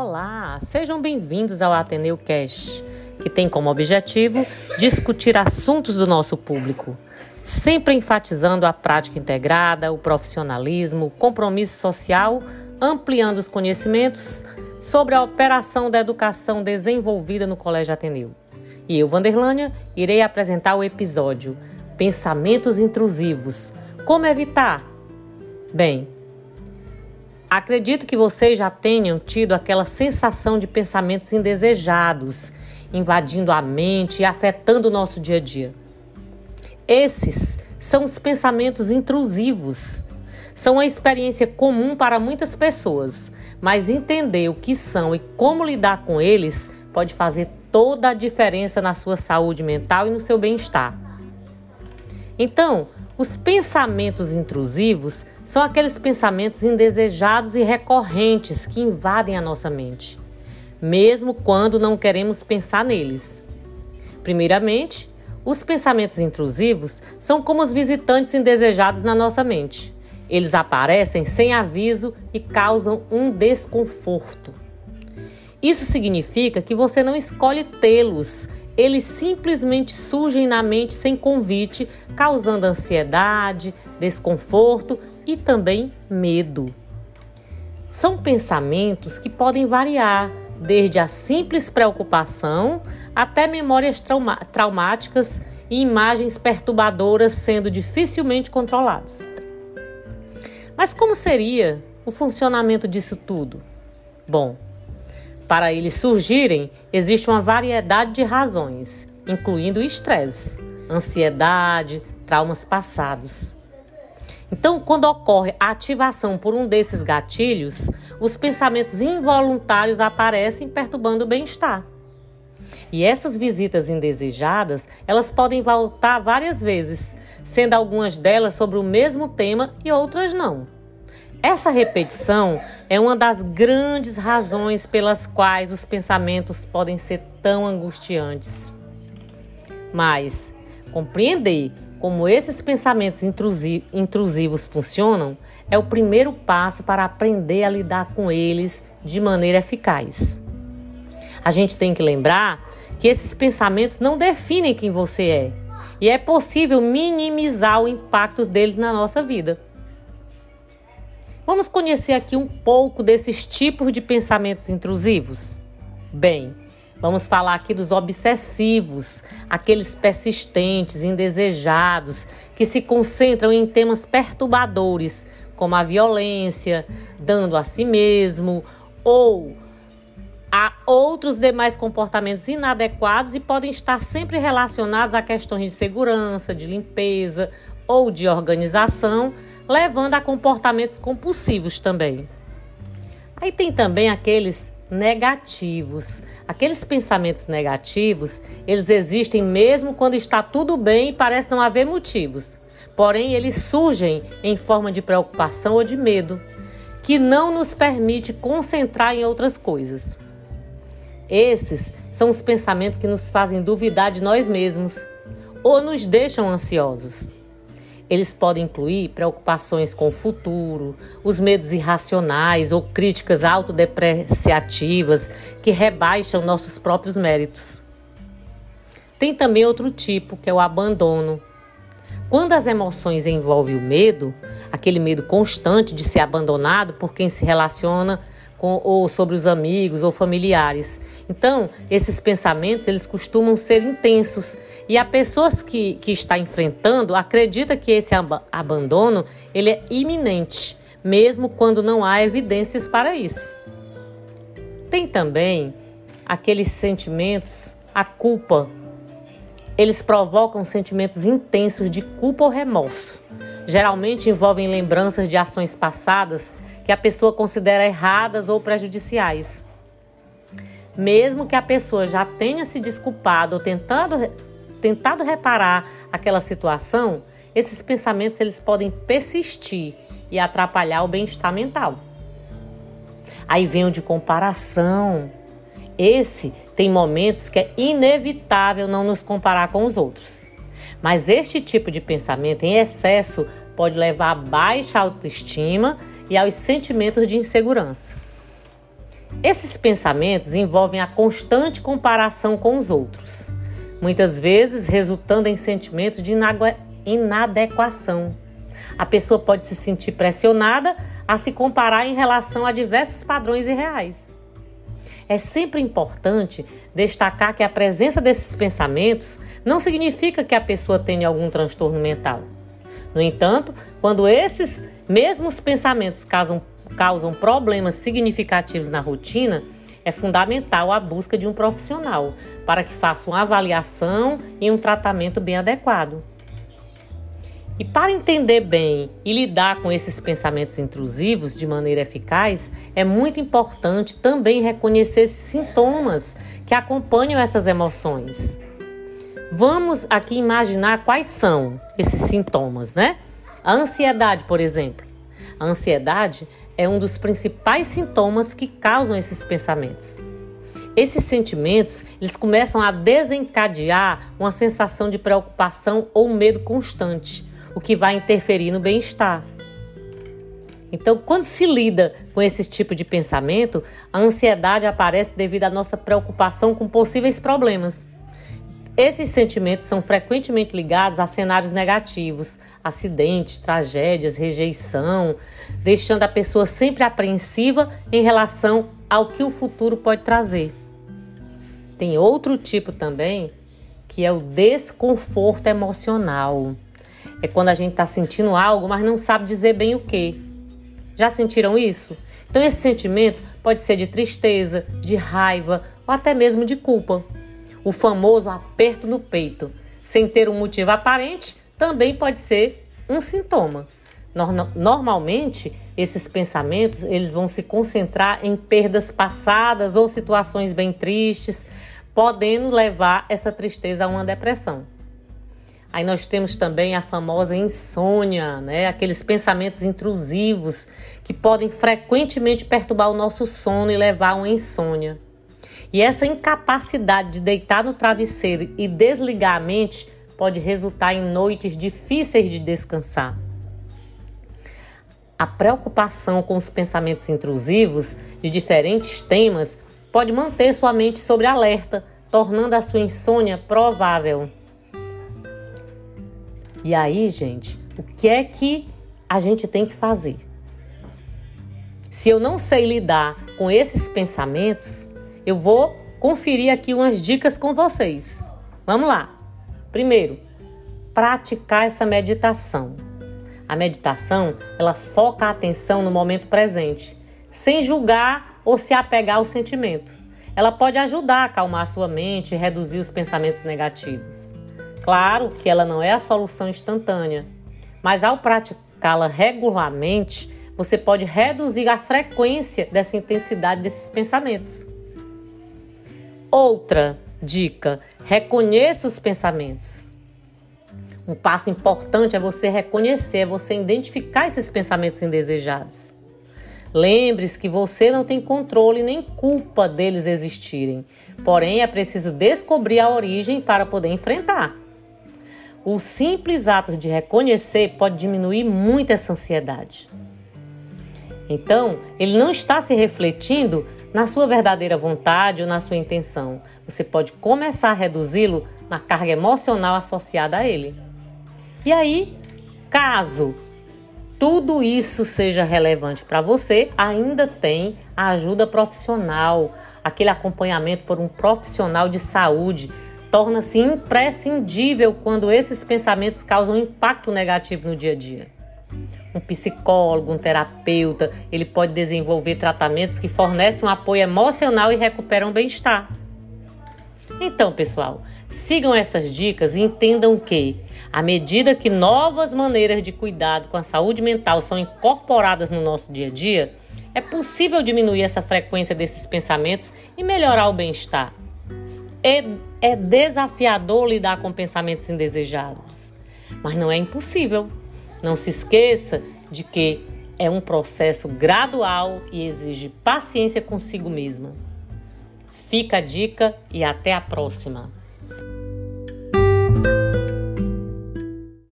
Olá, sejam bem-vindos ao Ateneu Cash, que tem como objetivo discutir assuntos do nosso público, sempre enfatizando a prática integrada, o profissionalismo, o compromisso social, ampliando os conhecimentos sobre a operação da educação desenvolvida no Colégio Ateneu. E eu, Vanderlânia, irei apresentar o episódio Pensamentos Intrusivos. Como evitar? Bem, Acredito que vocês já tenham tido aquela sensação de pensamentos indesejados invadindo a mente e afetando o nosso dia a dia. Esses são os pensamentos intrusivos. São uma experiência comum para muitas pessoas, mas entender o que são e como lidar com eles pode fazer toda a diferença na sua saúde mental e no seu bem-estar. Então, os pensamentos intrusivos são aqueles pensamentos indesejados e recorrentes que invadem a nossa mente, mesmo quando não queremos pensar neles. Primeiramente, os pensamentos intrusivos são como os visitantes indesejados na nossa mente. Eles aparecem sem aviso e causam um desconforto. Isso significa que você não escolhe tê-los, eles simplesmente surgem na mente sem convite, causando ansiedade, desconforto e também medo. São pensamentos que podem variar, desde a simples preocupação até memórias trauma traumáticas e imagens perturbadoras sendo dificilmente controlados. Mas como seria o funcionamento disso tudo? Bom, para eles surgirem, existe uma variedade de razões, incluindo estresse, ansiedade, traumas passados. Então, quando ocorre a ativação por um desses gatilhos, os pensamentos involuntários aparecem perturbando o bem-estar. E essas visitas indesejadas, elas podem voltar várias vezes, sendo algumas delas sobre o mesmo tema e outras não. Essa repetição é uma das grandes razões pelas quais os pensamentos podem ser tão angustiantes. Mas compreender como esses pensamentos intrusivos funcionam é o primeiro passo para aprender a lidar com eles de maneira eficaz. A gente tem que lembrar que esses pensamentos não definem quem você é e é possível minimizar o impacto deles na nossa vida. Vamos conhecer aqui um pouco desses tipos de pensamentos intrusivos? Bem, vamos falar aqui dos obsessivos, aqueles persistentes, indesejados, que se concentram em temas perturbadores, como a violência, dando a si mesmo, ou há outros demais comportamentos inadequados e podem estar sempre relacionados a questões de segurança, de limpeza ou de organização levando a comportamentos compulsivos também. Aí tem também aqueles negativos. Aqueles pensamentos negativos, eles existem mesmo quando está tudo bem e parece não haver motivos. Porém, eles surgem em forma de preocupação ou de medo, que não nos permite concentrar em outras coisas. Esses são os pensamentos que nos fazem duvidar de nós mesmos ou nos deixam ansiosos. Eles podem incluir preocupações com o futuro, os medos irracionais ou críticas autodepreciativas que rebaixam nossos próprios méritos. Tem também outro tipo, que é o abandono. Quando as emoções envolvem o medo, aquele medo constante de ser abandonado por quem se relaciona com, ou sobre os amigos ou familiares. Então, esses pensamentos eles costumam ser intensos e a pessoa que, que está enfrentando acredita que esse ab abandono ele é iminente, mesmo quando não há evidências para isso. Tem também aqueles sentimentos, a culpa. Eles provocam sentimentos intensos de culpa ou remorso. Geralmente envolvem lembranças de ações passadas que a pessoa considera erradas ou prejudiciais. Mesmo que a pessoa já tenha se desculpado ou tentado, tentado reparar aquela situação, esses pensamentos eles podem persistir e atrapalhar o bem-estar mental. Aí vem o de comparação. Esse tem momentos que é inevitável não nos comparar com os outros. Mas este tipo de pensamento em excesso pode levar a baixa autoestima e aos sentimentos de insegurança. Esses pensamentos envolvem a constante comparação com os outros, muitas vezes resultando em sentimentos de inadequação. A pessoa pode se sentir pressionada a se comparar em relação a diversos padrões irreais. É sempre importante destacar que a presença desses pensamentos não significa que a pessoa tenha algum transtorno mental. No entanto, quando esses mesmos pensamentos causam causam problemas significativos na rotina, é fundamental a busca de um profissional para que faça uma avaliação e um tratamento bem adequado. E para entender bem e lidar com esses pensamentos intrusivos de maneira eficaz, é muito importante também reconhecer esses sintomas que acompanham essas emoções. Vamos aqui imaginar quais são esses sintomas, né? A ansiedade, por exemplo. A ansiedade é um dos principais sintomas que causam esses pensamentos. Esses sentimentos, eles começam a desencadear uma sensação de preocupação ou medo constante, o que vai interferir no bem-estar. Então, quando se lida com esse tipo de pensamento, a ansiedade aparece devido à nossa preocupação com possíveis problemas. Esses sentimentos são frequentemente ligados a cenários negativos, acidentes, tragédias, rejeição, deixando a pessoa sempre apreensiva em relação ao que o futuro pode trazer. Tem outro tipo também, que é o desconforto emocional. É quando a gente está sentindo algo, mas não sabe dizer bem o que. Já sentiram isso? Então, esse sentimento pode ser de tristeza, de raiva ou até mesmo de culpa. O famoso aperto no peito, sem ter um motivo aparente, também pode ser um sintoma. Normalmente, esses pensamentos eles vão se concentrar em perdas passadas ou situações bem tristes, podendo levar essa tristeza a uma depressão. Aí nós temos também a famosa insônia, né? Aqueles pensamentos intrusivos que podem frequentemente perturbar o nosso sono e levar a uma insônia. E essa incapacidade de deitar no travesseiro e desligar a mente pode resultar em noites difíceis de descansar. A preocupação com os pensamentos intrusivos de diferentes temas pode manter sua mente sobre alerta, tornando a sua insônia provável. E aí, gente, o que é que a gente tem que fazer? Se eu não sei lidar com esses pensamentos, eu vou conferir aqui umas dicas com vocês. Vamos lá. Primeiro, praticar essa meditação. A meditação, ela foca a atenção no momento presente, sem julgar ou se apegar ao sentimento. Ela pode ajudar a acalmar a sua mente e reduzir os pensamentos negativos. Claro que ela não é a solução instantânea, mas ao praticá-la regularmente, você pode reduzir a frequência dessa intensidade desses pensamentos. Outra dica: reconheça os pensamentos. Um passo importante é você reconhecer, é você identificar esses pensamentos indesejados. Lembre-se que você não tem controle nem culpa deles existirem, porém é preciso descobrir a origem para poder enfrentar. O simples ato de reconhecer pode diminuir muito essa ansiedade. Então, ele não está se refletindo na sua verdadeira vontade ou na sua intenção. Você pode começar a reduzi-lo na carga emocional associada a ele. E aí, caso tudo isso seja relevante para você, ainda tem a ajuda profissional, aquele acompanhamento por um profissional de saúde. Torna-se imprescindível quando esses pensamentos causam impacto negativo no dia a dia um psicólogo, um terapeuta, ele pode desenvolver tratamentos que fornecem um apoio emocional e recuperam o bem-estar. Então, pessoal, sigam essas dicas e entendam que, à medida que novas maneiras de cuidado com a saúde mental são incorporadas no nosso dia a dia, é possível diminuir essa frequência desses pensamentos e melhorar o bem-estar. É, é desafiador lidar com pensamentos indesejados, mas não é impossível. Não se esqueça de que é um processo gradual e exige paciência consigo mesma. Fica a dica e até a próxima!